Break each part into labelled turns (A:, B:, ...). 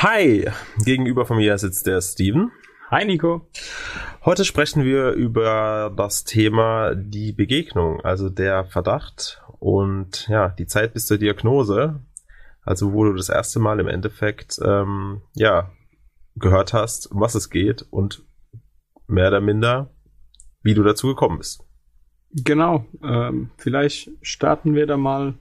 A: Hi, gegenüber von mir sitzt der Steven.
B: Hi Nico.
A: Heute sprechen wir über das Thema die Begegnung, also der Verdacht und ja, die Zeit bis zur Diagnose. Also wo du das erste Mal im Endeffekt ähm, ja gehört hast, um was es geht und mehr oder minder, wie du dazu gekommen bist.
B: Genau. Ähm, vielleicht starten wir da mal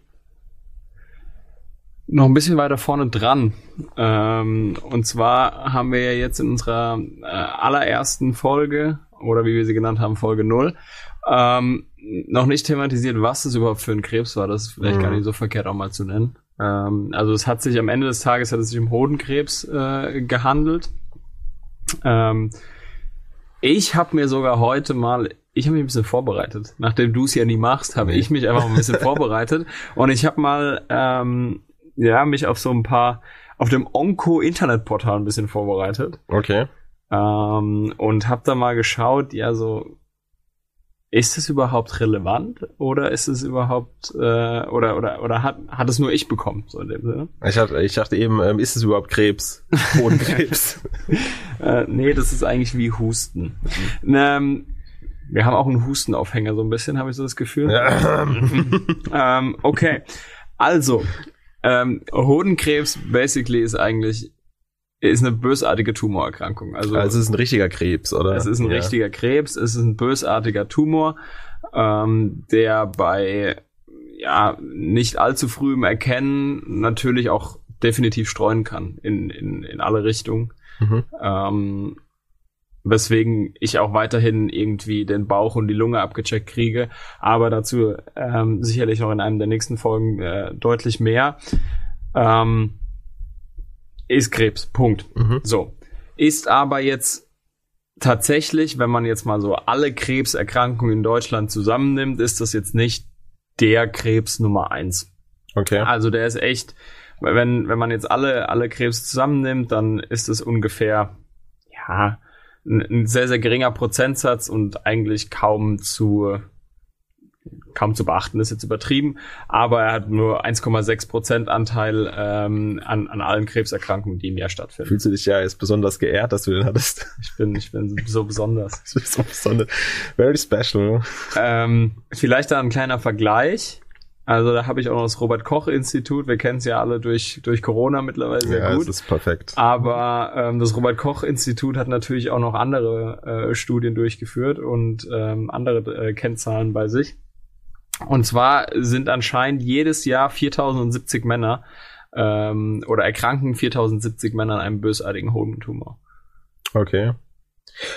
B: noch ein bisschen weiter vorne dran. Ähm, und zwar haben wir ja jetzt in unserer äh, allerersten Folge, oder wie wir sie genannt haben, Folge 0, ähm, noch nicht thematisiert, was es überhaupt für ein Krebs war. Das ist vielleicht mhm. gar nicht so verkehrt auch mal zu nennen. Ähm, also es hat sich am Ende des Tages hat es sich um Hodenkrebs äh, gehandelt. Ähm, ich habe mir sogar heute mal ich habe mich ein bisschen vorbereitet. Nachdem du es ja nie machst, habe ich mich einfach ein bisschen vorbereitet. Und ich habe mal ähm, ja, mich auf so ein paar, auf dem Onco-Internetportal ein bisschen vorbereitet.
A: Okay.
B: Ähm, und hab da mal geschaut, ja, so, ist es überhaupt relevant oder ist es überhaupt äh, oder oder oder hat hat es nur ich bekommen so in dem Sinne?
A: Ich dachte, ich dachte eben, ähm, ist es überhaupt Krebs? Hodenkrebs?
B: äh, nee, das ist eigentlich wie Husten. ähm, wir haben auch einen Hustenaufhänger so ein bisschen, habe ich so das Gefühl. Ja. ähm, okay, also ähm, Hodenkrebs basically ist eigentlich ist eine bösartige Tumorerkrankung. Also,
A: also es ist ein richtiger Krebs, oder?
B: Es ist ein ja. richtiger Krebs, es ist ein bösartiger Tumor, ähm, der bei ja nicht allzu frühem Erkennen natürlich auch definitiv streuen kann in, in, in alle Richtungen. Mhm. Ähm, weswegen ich auch weiterhin irgendwie den Bauch und die Lunge abgecheckt kriege, aber dazu ähm, sicherlich noch in einem der nächsten Folgen äh, deutlich mehr. Ähm, ist Krebs, Punkt. Mhm. So. Ist aber jetzt tatsächlich, wenn man jetzt mal so alle Krebserkrankungen in Deutschland zusammennimmt, ist das jetzt nicht der Krebs Nummer eins.
A: Okay.
B: Also der ist echt, wenn, wenn man jetzt alle, alle Krebs zusammennimmt, dann ist es ungefähr, ja, ein sehr, sehr geringer Prozentsatz und eigentlich kaum zu kaum zu beachten, ist jetzt übertrieben, aber er hat nur 1,6 Prozent Anteil ähm, an, an allen Krebserkrankungen, die im Jahr stattfinden.
A: Fühlst du dich ja jetzt besonders geehrt, dass du den hattest?
B: Ich bin, ich bin so besonders.
A: so besonders. Very special.
B: Ähm, vielleicht da ein kleiner Vergleich. Also da habe ich auch noch das Robert Koch Institut. Wir kennen es ja alle durch durch Corona mittlerweile sehr ja, gut. Ja,
A: das ist perfekt.
B: Aber ähm, das Robert Koch Institut hat natürlich auch noch andere äh, Studien durchgeführt und ähm, andere äh, Kennzahlen bei sich. Und zwar sind anscheinend jedes Jahr 4070 Männer ähm, oder erkranken 4070 Männer an einem bösartigen Hodentumor.
A: Okay.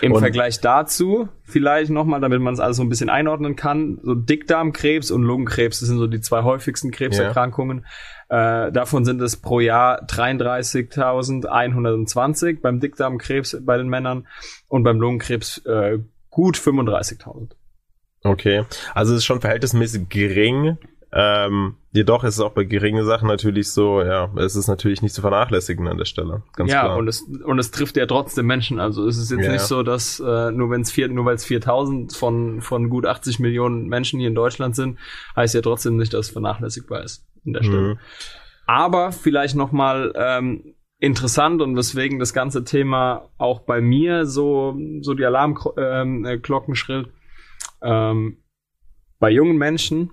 B: Im und Vergleich dazu, vielleicht nochmal, damit man es alles so ein bisschen einordnen kann, so Dickdarmkrebs und Lungenkrebs, das sind so die zwei häufigsten Krebserkrankungen. Ja. Äh, davon sind es pro Jahr 33.120 beim Dickdarmkrebs bei den Männern und beim Lungenkrebs äh, gut 35.000.
A: Okay, also es ist schon verhältnismäßig gering ähm, jedoch ist es auch bei geringen Sachen natürlich so, ja, es ist natürlich nicht zu vernachlässigen an der Stelle.
B: Ganz ja, klar. und es und es trifft ja trotzdem Menschen. Also es ist jetzt ja. nicht so, dass äh, nur wenn es vier, nur weil es 4000 von von gut 80 Millionen Menschen hier in Deutschland sind, heißt ja trotzdem nicht, dass es vernachlässigbar ist in der Stelle. Mhm. Aber vielleicht noch mal ähm, interessant und weswegen das ganze Thema auch bei mir so so die Alarmglocken ähm, schrillt. Ähm, bei jungen Menschen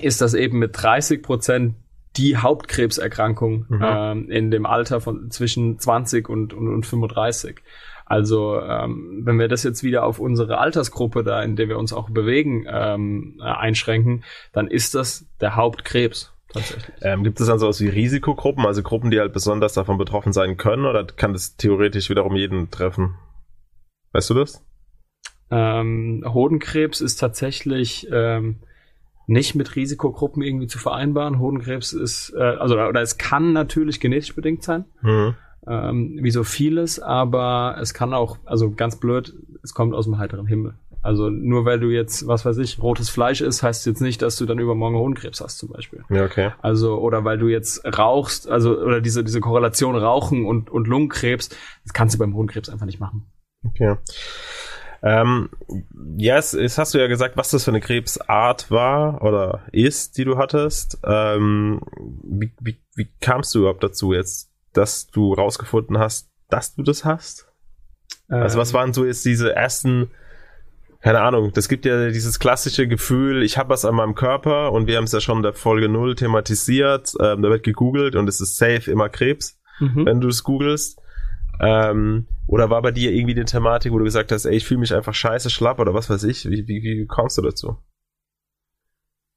B: ist das eben mit 30 Prozent die Hauptkrebserkrankung mhm. ähm, in dem Alter von zwischen 20 und, und, und 35. Also ähm, wenn wir das jetzt wieder auf unsere Altersgruppe da, in der wir uns auch bewegen, ähm, einschränken, dann ist das der Hauptkrebs. Tatsächlich.
A: Ähm, gibt es dann sowas wie Risikogruppen, also Gruppen, die halt besonders davon betroffen sein können, oder kann das theoretisch wiederum jeden treffen? Weißt du das?
B: Ähm, Hodenkrebs ist tatsächlich ähm, nicht mit Risikogruppen irgendwie zu vereinbaren. Hodenkrebs ist, äh, also oder es kann natürlich genetisch bedingt sein, mhm. ähm, wie so vieles, aber es kann auch, also ganz blöd, es kommt aus dem heiteren Himmel. Also nur weil du jetzt, was weiß ich, rotes Fleisch isst, heißt jetzt nicht, dass du dann übermorgen Hodenkrebs hast zum Beispiel.
A: Ja, okay.
B: Also oder weil du jetzt rauchst, also oder diese diese Korrelation Rauchen und und Lungenkrebs, das kannst du beim Hodenkrebs einfach nicht machen.
A: Okay. Ähm, ja, es, es hast du ja gesagt, was das für eine Krebsart war oder ist, die du hattest. Ähm, wie, wie, wie kamst du überhaupt dazu, jetzt dass du rausgefunden hast, dass du das hast? Also was ähm. waren so jetzt diese ersten, keine Ahnung, das gibt ja dieses klassische Gefühl, ich habe was an meinem Körper und wir haben es ja schon in der Folge null thematisiert, ähm, da wird gegoogelt und es ist safe immer Krebs, mhm. wenn du es googelst. Ähm, oder war bei dir irgendwie die Thematik, wo du gesagt hast, ey, ich fühle mich einfach scheiße schlapp oder was weiß ich? Wie, wie, wie kommst du dazu?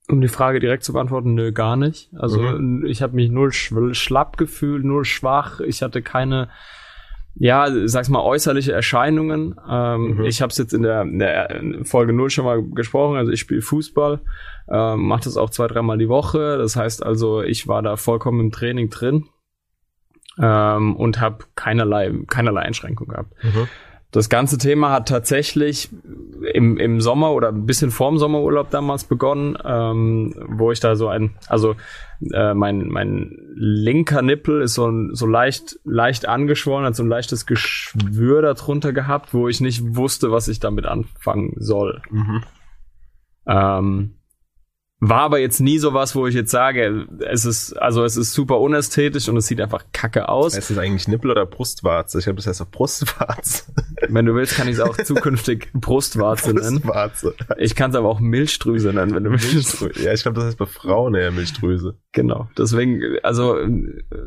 B: Um die Frage direkt zu beantworten, nö, gar nicht. Also mhm. ich habe mich null schlapp gefühlt, null schwach. Ich hatte keine, ja, sag's mal, äußerliche Erscheinungen. Ähm, mhm. Ich habe es jetzt in der, in der, Folge null schon mal gesprochen. Also ich spiele Fußball, ähm, mache das auch zwei, dreimal die Woche. Das heißt also, ich war da vollkommen im Training drin ähm, und habe keinerlei, keinerlei Einschränkung gehabt. Mhm. Das ganze Thema hat tatsächlich im, im Sommer oder ein bisschen vorm Sommerurlaub damals begonnen, ähm, wo ich da so ein, also äh, mein, mein linker Nippel ist so, ein, so leicht, leicht angeschwollen, hat so ein leichtes Geschwür darunter gehabt, wo ich nicht wusste, was ich damit anfangen soll. Mhm. Ähm, war aber jetzt nie so was, wo ich jetzt sage, es ist, also es ist super unästhetisch und es sieht einfach kacke aus.
A: Heißt es eigentlich Nippel oder Brustwarze? Ich habe das heißt auf Brustwarze.
B: Wenn du willst, kann ich es auch zukünftig Brustwarze nennen. Brustwarze. Ich kann es aber auch Milchdrüse nennen, wenn du willst.
A: Ja, ich glaube, das heißt bei Frauen eher Milchdrüse.
B: Genau. Deswegen, also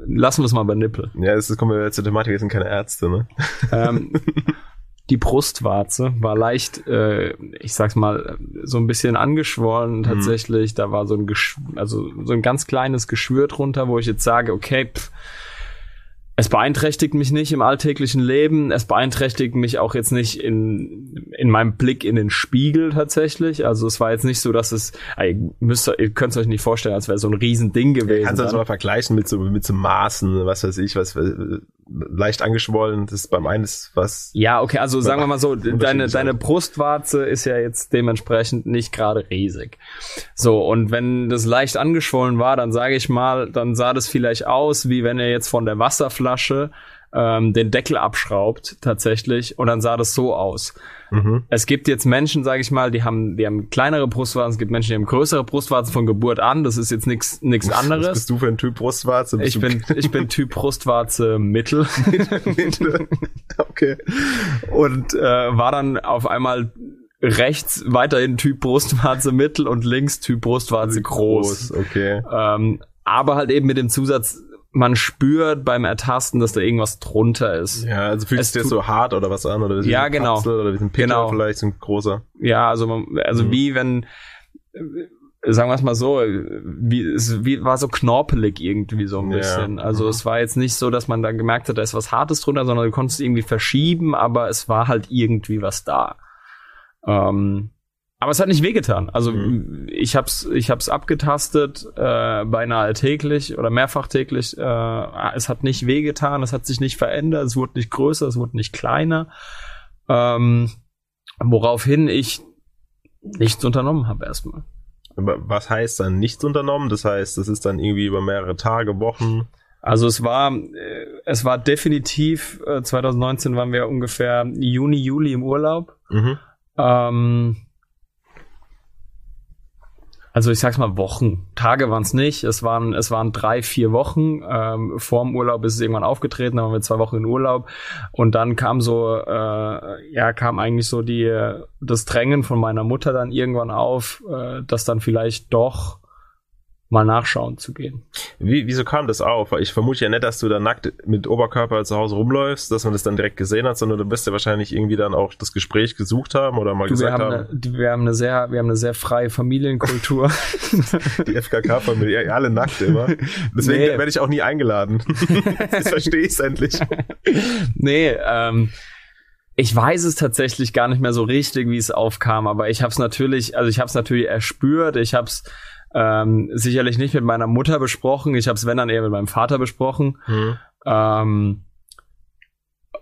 B: lassen wir es mal bei Nippel.
A: Ja, das kommen wir zur Thematik, wir sind keine Ärzte, ne?
B: Ähm, die Brustwarze war leicht, äh, ich sag's mal, so ein bisschen angeschwollen mhm. tatsächlich. Mhm. Da war so ein Gesch also so ein ganz kleines Geschwür drunter, wo ich jetzt sage, okay, pff, es beeinträchtigt mich nicht im alltäglichen Leben. Es beeinträchtigt mich auch jetzt nicht in, in meinem Blick in den Spiegel tatsächlich. Also es war jetzt nicht so, dass es, ihr, müsst, ihr könnt es euch nicht vorstellen, als wäre so ein Riesending gewesen.
A: Kannst du das mal vergleichen mit so, mit so Maßen, was weiß ich, was leicht angeschwollen, das ist beim einen ist was.
B: Ja, okay, also sagen wir mal so, deine, deine Brustwarze ist ja jetzt dementsprechend nicht gerade riesig. So, und wenn das leicht angeschwollen war, dann sage ich mal, dann sah das vielleicht aus, wie wenn er jetzt von der Wasserflasche ähm, den Deckel abschraubt tatsächlich und dann sah das so aus. Mhm. Es gibt jetzt Menschen, sage ich mal, die haben, die haben kleinere Brustwarzen, es gibt Menschen, die haben größere Brustwarzen von Geburt an. Das ist jetzt nichts nichts anderes. Was
A: bist du für ein Typ Brustwarze?
B: Bist ich bin ich bin Typ Brustwarze Mittel.
A: okay.
B: Und äh, war dann auf einmal rechts weiterhin Typ Brustwarze Mittel und links Typ Brustwarze groß.
A: groß okay.
B: Ähm, aber halt eben mit dem Zusatz, man spürt beim Ertasten, dass da irgendwas drunter ist.
A: Ja, also fühlt sich das so hart oder was an oder
B: wie ja, genau.
A: Kapsel oder wie ein Pickel
B: genau.
A: vielleicht so ein großer.
B: Ja, also man, also mhm. wie wenn sagen wir es mal so, wie es wie, war so knorpelig irgendwie so ein bisschen. Ja. Also mhm. es war jetzt nicht so, dass man da gemerkt hat, da ist was Hartes drunter, sondern du konntest irgendwie verschieben, aber es war halt irgendwie was da. Ähm, aber es hat nicht wehgetan. Also mhm. ich hab's, ich hab's abgetastet, äh, beinahe täglich oder mehrfach täglich. Äh, es hat nicht wehgetan, es hat sich nicht verändert, es wurde nicht größer, es wurde nicht kleiner. Ähm, woraufhin ich nichts unternommen habe erstmal.
A: Was heißt dann nichts unternommen? Das heißt, es ist dann irgendwie über mehrere Tage, Wochen.
B: Also es war, äh, es war definitiv, äh, 2019 waren wir ungefähr Juni, Juli im Urlaub. Mhm. Ähm, also ich sag's mal Wochen. Tage waren es nicht. Es waren, es waren drei, vier Wochen. Ähm, vor dem Urlaub ist es irgendwann aufgetreten, dann waren wir zwei Wochen in Urlaub. Und dann kam so, äh, ja, kam eigentlich so die, das Drängen von meiner Mutter dann irgendwann auf, äh, dass dann vielleicht doch mal nachschauen zu gehen.
A: Wie, wieso kam das auf? Ich vermute ja nicht, dass du da nackt mit Oberkörper zu Hause rumläufst, dass man das dann direkt gesehen hat, sondern du wirst ja wahrscheinlich irgendwie dann auch das Gespräch gesucht haben oder mal du, gesagt
B: wir
A: haben.
B: haben. Eine, wir haben eine sehr, wir haben eine sehr freie Familienkultur.
A: Die FKK-Familie, alle nackt immer. Deswegen nee. werde ich auch nie eingeladen. Jetzt verstehe ich es endlich.
B: Nee, ähm, ich weiß es tatsächlich gar nicht mehr so richtig, wie es aufkam, aber ich habe es natürlich, also ich habe es natürlich erspürt, ich habe es ähm, sicherlich nicht mit meiner Mutter besprochen. Ich habe es, wenn dann eher mit meinem Vater besprochen. Mhm. Ähm,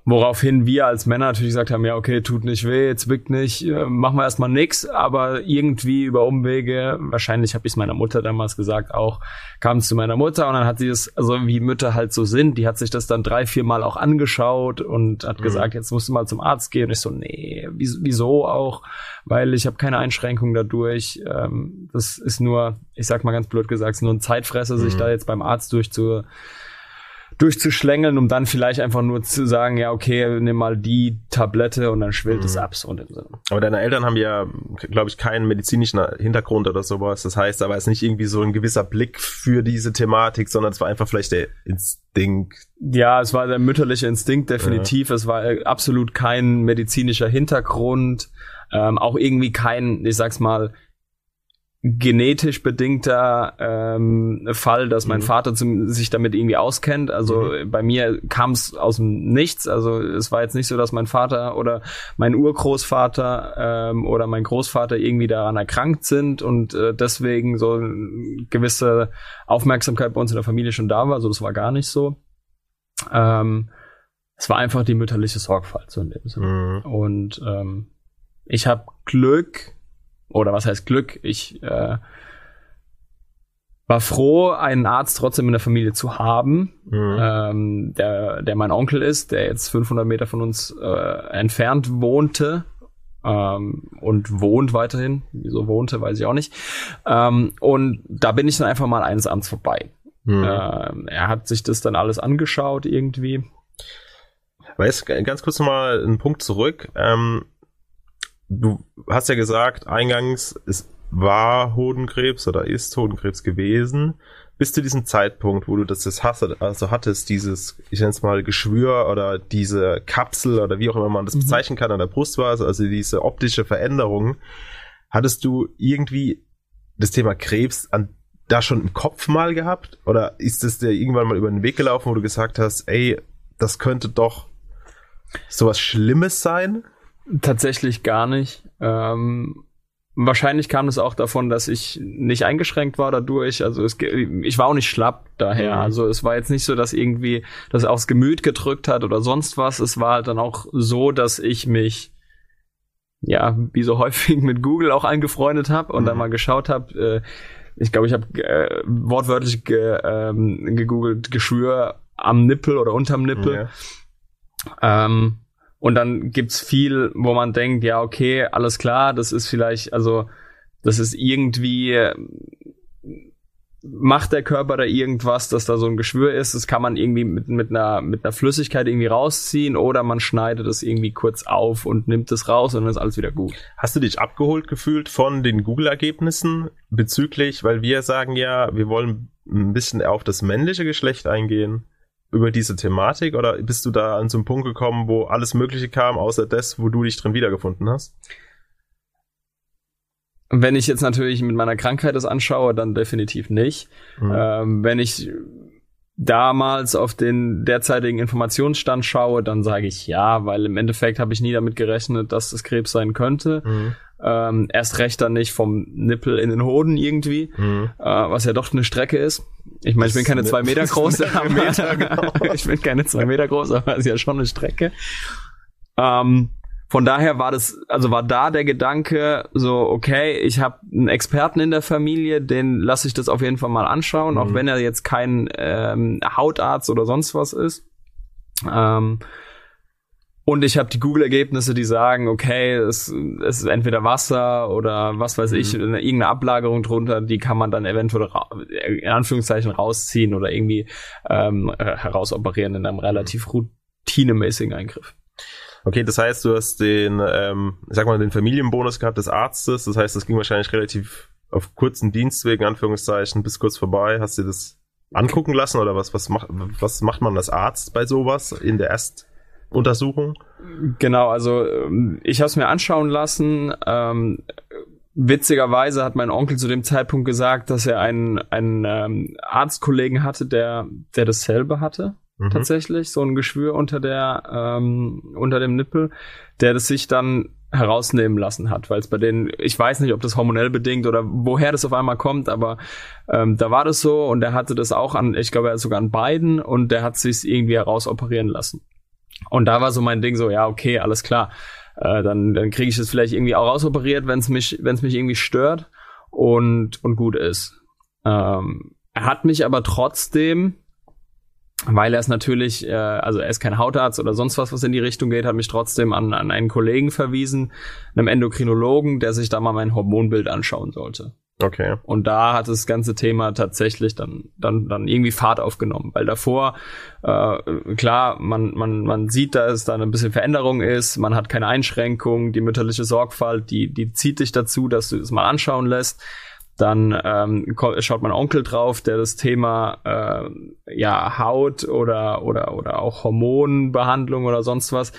B: Woraufhin wir als Männer natürlich gesagt haben, ja, okay, tut nicht weh, zwickt nicht, äh, machen wir erstmal nix, aber irgendwie über Umwege, wahrscheinlich habe ich es meiner Mutter damals gesagt auch, kam es zu meiner Mutter und dann hat sie es, also wie Mütter halt so sind, die hat sich das dann drei, vier Mal auch angeschaut und hat mhm. gesagt, jetzt musst du mal zum Arzt gehen. Und ich so, nee, wieso auch? Weil ich habe keine Einschränkung dadurch. Ähm, das ist nur, ich sag mal ganz blöd gesagt, nur ein Zeitfresser, mhm. sich da jetzt beim Arzt durchzu durchzuschlängeln, um dann vielleicht einfach nur zu sagen, ja, okay, nimm mal die Tablette und dann schwillt es mhm. ab, so in dem Sinne.
A: Aber deine Eltern haben ja, glaube ich, keinen medizinischen Hintergrund oder sowas. Das heißt, da war es nicht irgendwie so ein gewisser Blick für diese Thematik, sondern es war einfach vielleicht der Instinkt.
B: Ja, es war der mütterliche Instinkt, definitiv. Ja. Es war absolut kein medizinischer Hintergrund. Ähm, auch irgendwie kein, ich sag's mal, genetisch bedingter ähm, Fall, dass mein mhm. Vater zum, sich damit irgendwie auskennt. Also mhm. bei mir kam es aus dem Nichts. Also es war jetzt nicht so, dass mein Vater oder mein Urgroßvater ähm, oder mein Großvater irgendwie daran erkrankt sind und äh, deswegen so eine gewisse Aufmerksamkeit bei uns in der Familie schon da war. Also das war gar nicht so. Ähm, es war einfach die mütterliche Sorgfalt so in dem Sinne. Mhm. Und ähm, ich habe Glück, oder was heißt Glück? Ich äh, war froh, einen Arzt trotzdem in der Familie zu haben, mhm. ähm, der, der mein Onkel ist, der jetzt 500 Meter von uns äh, entfernt wohnte ähm, und wohnt weiterhin. Wieso wohnte, weiß ich auch nicht. Ähm, und da bin ich dann einfach mal eines Abends vorbei. Mhm. Ähm, er hat sich das dann alles angeschaut irgendwie.
A: Weißt, ganz kurz nochmal einen Punkt zurück. Ähm, du hast ja gesagt, eingangs, es war Hodenkrebs oder ist Hodenkrebs gewesen. Bis zu diesem Zeitpunkt, wo du das jetzt hast, also hattest, dieses, ich nenne es mal Geschwür oder diese Kapsel oder wie auch immer man das mhm. bezeichnen kann an der Brustvase, also diese optische Veränderung, hattest du irgendwie das Thema Krebs an da schon im Kopf mal gehabt? Oder ist es dir irgendwann mal über den Weg gelaufen, wo du gesagt hast, ey, das könnte doch sowas Schlimmes sein?
B: Tatsächlich gar nicht. Ähm, wahrscheinlich kam es auch davon, dass ich nicht eingeschränkt war dadurch. Also es, ich war auch nicht schlapp daher. Mhm. Also es war jetzt nicht so, dass irgendwie das aufs Gemüt gedrückt hat oder sonst was. Es war halt dann auch so, dass ich mich ja wie so häufig mit Google auch eingefreundet habe und mhm. dann mal geschaut habe. Äh, ich glaube, ich habe äh, wortwörtlich ge, ähm, gegoogelt Geschwür am Nippel oder unterm Nippel. Ja. Ähm, und dann gibt's viel, wo man denkt, ja, okay, alles klar, das ist vielleicht, also, das ist irgendwie, macht der Körper da irgendwas, dass da so ein Geschwür ist, das kann man irgendwie mit, mit, einer, mit einer Flüssigkeit irgendwie rausziehen oder man schneidet es irgendwie kurz auf und nimmt es raus und dann ist alles wieder gut.
A: Hast du dich abgeholt gefühlt von den Google-Ergebnissen bezüglich, weil wir sagen ja, wir wollen ein bisschen auf das männliche Geschlecht eingehen über diese Thematik oder bist du da an so einen Punkt gekommen, wo alles Mögliche kam, außer das, wo du dich drin wiedergefunden hast?
B: Wenn ich jetzt natürlich mit meiner Krankheit das anschaue, dann definitiv nicht. Mhm. Ähm, wenn ich damals auf den derzeitigen Informationsstand schaue, dann sage ich ja, weil im Endeffekt habe ich nie damit gerechnet, dass das Krebs sein könnte. Mhm. Ähm, erst recht dann nicht vom Nippel in den Hoden irgendwie, mhm. äh, was ja doch eine Strecke ist. Ich meine, ich bin keine zwei Meter groß, Meter, genau. ich bin keine zwei Meter groß, aber es ist ja schon eine Strecke. Ähm, von daher war das, also war da der Gedanke, so, okay, ich habe einen Experten in der Familie, den lasse ich das auf jeden Fall mal anschauen, mhm. auch wenn er jetzt kein ähm, Hautarzt oder sonst was ist. Ähm, und ich habe die Google-Ergebnisse, die sagen, okay, es, es ist entweder Wasser oder was weiß mhm. ich, eine, irgendeine Ablagerung drunter, die kann man dann eventuell in Anführungszeichen rausziehen oder irgendwie ähm, äh, herausoperieren in einem relativ routinemäßigen Eingriff.
A: Okay, das heißt, du hast den, ähm, ich sag mal, den Familienbonus gehabt des Arztes. Das heißt, das ging wahrscheinlich relativ auf kurzen Dienstwegen, Anführungszeichen, bis kurz vorbei. Hast du das angucken lassen oder was, was macht, was macht man als Arzt bei sowas in der Erst Untersuchung?
B: Genau, also ähm, ich habe es mir anschauen lassen. Ähm, witzigerweise hat mein Onkel zu dem Zeitpunkt gesagt, dass er einen, einen ähm, Arztkollegen hatte, der, der dasselbe hatte. Mhm. Tatsächlich, so ein Geschwür unter der, ähm, unter dem Nippel, der das sich dann herausnehmen lassen hat, weil es bei denen, ich weiß nicht, ob das hormonell bedingt oder woher das auf einmal kommt, aber ähm, da war das so und der hatte das auch an, ich glaube, er hat sogar an beiden und der hat sich irgendwie herausoperieren lassen. Und da war so mein Ding so, ja, okay, alles klar. Äh, dann dann kriege ich es vielleicht irgendwie auch rausoperiert, wenn es mich, wenn es mich irgendwie stört und, und gut ist. Ähm, er hat mich aber trotzdem, weil er es natürlich, äh, also er ist kein Hautarzt oder sonst was, was in die Richtung geht, hat mich trotzdem an, an einen Kollegen verwiesen, einem Endokrinologen, der sich da mal mein Hormonbild anschauen sollte.
A: Okay.
B: Und da hat das ganze Thema tatsächlich dann, dann, dann irgendwie Fahrt aufgenommen, weil davor, äh, klar, man, man, man sieht, dass da ein bisschen Veränderung ist, man hat keine Einschränkung, die mütterliche Sorgfalt, die, die zieht dich dazu, dass du es mal anschauen lässt. Dann ähm, schaut mein Onkel drauf, der das Thema äh, ja Haut oder oder oder auch Hormonbehandlung oder sonst was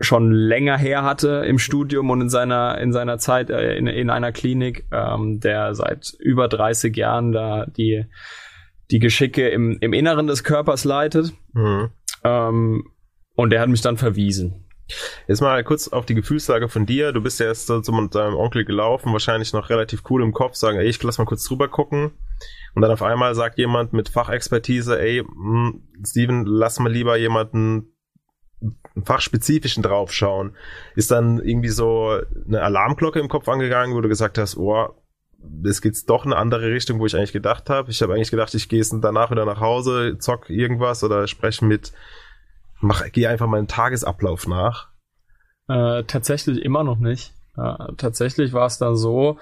B: schon länger her hatte im Studium und in seiner in seiner Zeit äh, in, in einer Klinik, ähm, der seit über 30 Jahren da die die Geschicke im, im Inneren des Körpers leitet. Mhm. Ähm, und der hat mich dann verwiesen.
A: Jetzt mal kurz auf die Gefühlslage von dir. Du bist ja erst so mit deinem Onkel gelaufen, wahrscheinlich noch relativ cool im Kopf, sagen, ey, ich lass mal kurz drüber gucken. Und dann auf einmal sagt jemand mit Fachexpertise, ey, mh, hm, Steven, lass mal lieber jemanden fachspezifischen draufschauen. Ist dann irgendwie so eine Alarmglocke im Kopf angegangen, wo du gesagt hast, oh, es geht doch eine andere Richtung, wo ich eigentlich gedacht habe. Ich habe eigentlich gedacht, ich gehe danach wieder nach Hause, zock irgendwas oder spreche mit, mach, gehe einfach meinen Tagesablauf nach.
B: Äh, tatsächlich immer noch nicht. Äh, tatsächlich war es dann so,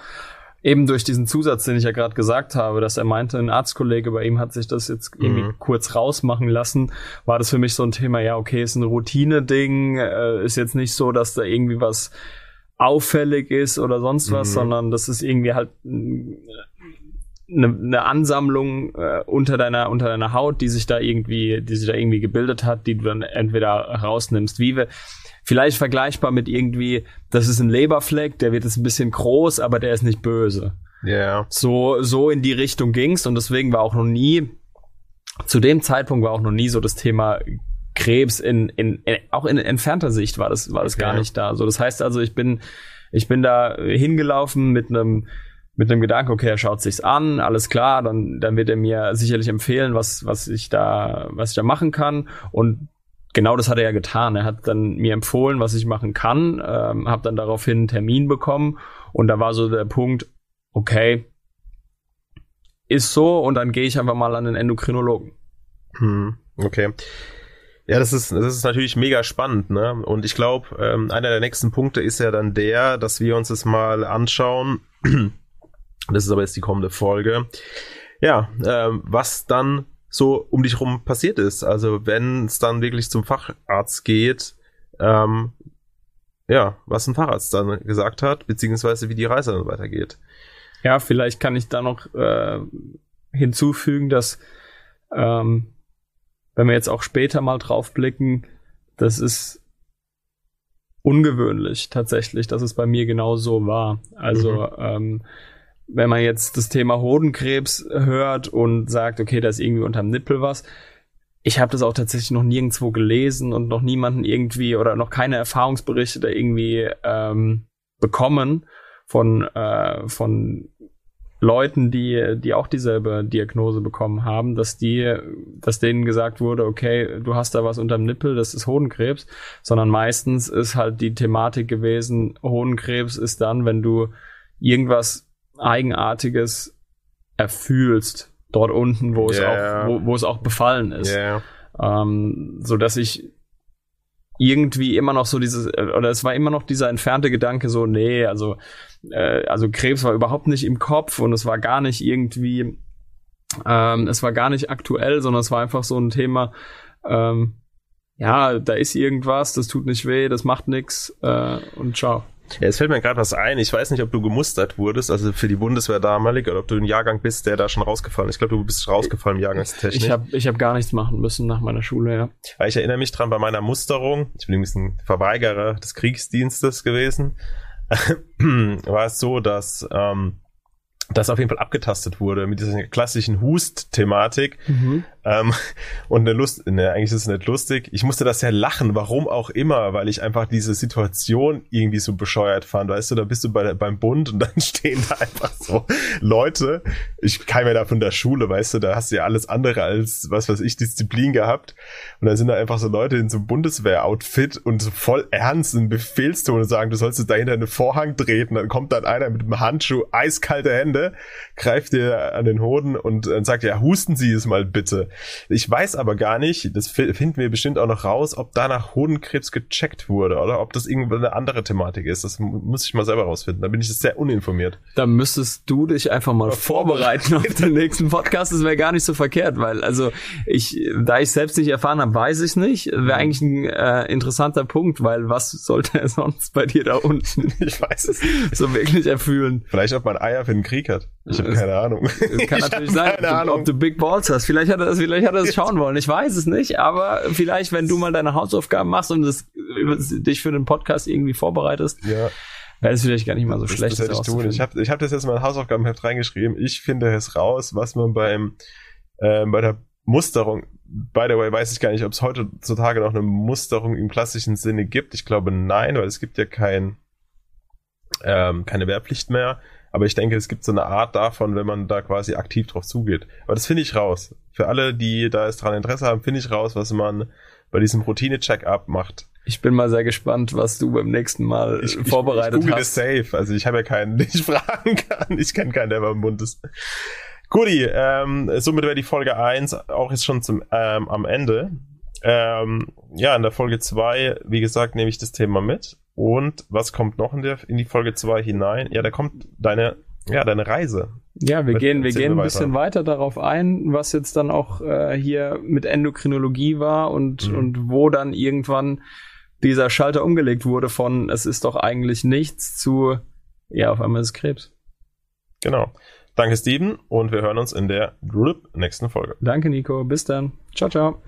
B: eben durch diesen Zusatz, den ich ja gerade gesagt habe, dass er meinte, ein Arztkollege bei ihm hat sich das jetzt irgendwie mhm. kurz rausmachen lassen, war das für mich so ein Thema, ja, okay, ist ein Routine-Ding, äh, ist jetzt nicht so, dass da irgendwie was auffällig ist oder sonst was, mhm. sondern das ist irgendwie halt eine, eine Ansammlung äh, unter deiner unter deiner Haut, die sich da irgendwie, die sich da irgendwie gebildet hat, die du dann entweder rausnimmst, wie wir vielleicht vergleichbar mit irgendwie, das ist ein Leberfleck, der wird jetzt ein bisschen groß, aber der ist nicht böse.
A: Ja. Yeah.
B: So so in die Richtung ging's und deswegen war auch noch nie zu dem Zeitpunkt war auch noch nie so das Thema Krebs in, in, in auch in entfernter Sicht war das war das okay. gar nicht da. So das heißt also, ich bin ich bin da hingelaufen mit einem mit dem Gedanken, okay, er schaut sich's an, alles klar, dann, dann wird er mir sicherlich empfehlen, was, was ich da, was ich da machen kann. Und genau das hat er ja getan. Er hat dann mir empfohlen, was ich machen kann, ähm, habe dann daraufhin einen Termin bekommen und da war so der Punkt, okay, ist so und dann gehe ich einfach mal an den Endokrinologen.
A: Hm, okay. Ja, das ist, das ist natürlich mega spannend, ne? Und ich glaube, ähm, einer der nächsten Punkte ist ja dann der, dass wir uns das mal anschauen, das ist aber jetzt die kommende Folge. Ja, ähm, was dann so um dich rum passiert ist. Also wenn es dann wirklich zum Facharzt geht, ähm, ja, was ein Facharzt dann gesagt hat, beziehungsweise wie die Reise dann weitergeht.
B: Ja, vielleicht kann ich da noch äh, hinzufügen, dass ähm, wenn wir jetzt auch später mal drauf blicken, das ist ungewöhnlich tatsächlich, dass es bei mir genau so war. Also mhm. ähm, wenn man jetzt das Thema Hodenkrebs hört und sagt, okay, da ist irgendwie unterm Nippel was, ich habe das auch tatsächlich noch nirgendwo gelesen und noch niemanden irgendwie oder noch keine Erfahrungsberichte da irgendwie ähm, bekommen von äh, von Leuten, die die auch dieselbe Diagnose bekommen haben, dass die, dass denen gesagt wurde, okay, du hast da was unterm Nippel, das ist Hodenkrebs, sondern meistens ist halt die Thematik gewesen, Hodenkrebs ist dann, wenn du irgendwas Eigenartiges erfühlst dort unten, wo es auch, wo, wo es auch befallen ist.
A: Yeah.
B: Ähm, so dass ich irgendwie immer noch so dieses, oder es war immer noch dieser entfernte Gedanke so, nee, also, äh, also Krebs war überhaupt nicht im Kopf und es war gar nicht irgendwie, ähm, es war gar nicht aktuell, sondern es war einfach so ein Thema, ähm, ja, da ist irgendwas, das tut nicht weh, das macht nix äh, und ciao.
A: Ja, es fällt mir gerade was ein. Ich weiß nicht, ob du gemustert wurdest, also für die Bundeswehr damalig, oder ob du ein Jahrgang bist, der da schon rausgefallen ist. Ich glaube, du bist rausgefallen im Jahrgangstechnik.
B: Ich habe ich hab gar nichts machen müssen nach meiner Schule, ja.
A: Weil ich erinnere mich dran, bei meiner Musterung, ich bin ein bisschen Verweigerer des Kriegsdienstes gewesen, war es so, dass ähm, das auf jeden Fall abgetastet wurde mit dieser klassischen Hust-Thematik. Mhm. Ähm, und eine Lust, ne, eigentlich ist es nicht lustig. Ich musste das ja lachen, warum auch immer, weil ich einfach diese Situation irgendwie so bescheuert fand. Weißt du, da bist du bei, beim Bund und dann stehen da einfach so Leute. Ich kam ja da von der Schule, weißt du, da hast du ja alles andere als, was weiß ich, Disziplin gehabt. Und dann sind da einfach so Leute in so einem Bundeswehr-Outfit und so voll ernst in Befehlston und sagen, du sollst da hinter einen Vorhang treten. Dann kommt dann einer mit einem Handschuh, eiskalte Hände Ende greift er an den Hoden und äh, sagt, ja, husten Sie es mal bitte. Ich weiß aber gar nicht, das finden wir bestimmt auch noch raus, ob danach Hodenkrebs gecheckt wurde oder ob das irgendeine andere Thematik ist. Das muss ich mal selber rausfinden. Da bin ich sehr uninformiert.
B: Da müsstest du dich einfach mal vorbereiten auf den nächsten Podcast. Das wäre gar nicht so verkehrt, weil also ich, da ich selbst nicht erfahren habe, weiß ich nicht. Wäre mhm. eigentlich ein äh, interessanter Punkt, weil was sollte er sonst bei dir da unten?
A: Ich weiß es nicht.
B: So wirklich erfühlen.
A: Vielleicht ob man Eier für den Krieg hat. Ich habe keine Ahnung.
B: Kann natürlich sein, ob du, ob du, Big Balls hast. Vielleicht hat er das, vielleicht hat er das schauen wollen. Ich weiß es nicht, aber vielleicht, wenn du mal deine Hausaufgaben machst und das, dich für den Podcast irgendwie vorbereitest. Ja wäre es vielleicht gar nicht mal so das, schlecht.
A: Das hätte ich tun. Ich habe ich hab das jetzt mal in Hausaufgabenheft reingeschrieben. Ich finde es raus, was man beim äh, bei der Musterung, by the way, weiß ich gar nicht, ob es heutzutage noch eine Musterung im klassischen Sinne gibt. Ich glaube nein, weil es gibt ja kein, ähm, keine Wehrpflicht mehr. Aber ich denke, es gibt so eine Art davon, wenn man da quasi aktiv drauf zugeht. Aber das finde ich raus. Für alle, die da jetzt dran Interesse haben, finde ich raus, was man bei diesem Routine-Check-up macht.
B: Ich bin mal sehr gespannt, was du beim nächsten Mal ich, vorbereitet ich, ich
A: hast. Google safe. Also ich habe ja keinen, den ich fragen kann. Ich kenne keinen, der beim Mund ist. Guti, ähm, somit wäre die Folge 1 auch jetzt schon zum, ähm, am Ende. Ähm, ja, in der Folge 2, wie gesagt, nehme ich das Thema mit. Und was kommt noch in, der, in die Folge 2 hinein? Ja, da kommt deine, ja, deine Reise.
B: Ja, wir mit, gehen, wir gehen ein bisschen weiter darauf ein, was jetzt dann auch äh, hier mit Endokrinologie war und, mhm. und wo dann irgendwann dieser Schalter umgelegt wurde von es ist doch eigentlich nichts zu ja, auf einmal ist Krebs.
A: Genau. Danke, Steven, und wir hören uns in der nächsten Folge.
B: Danke, Nico. Bis dann. Ciao, ciao.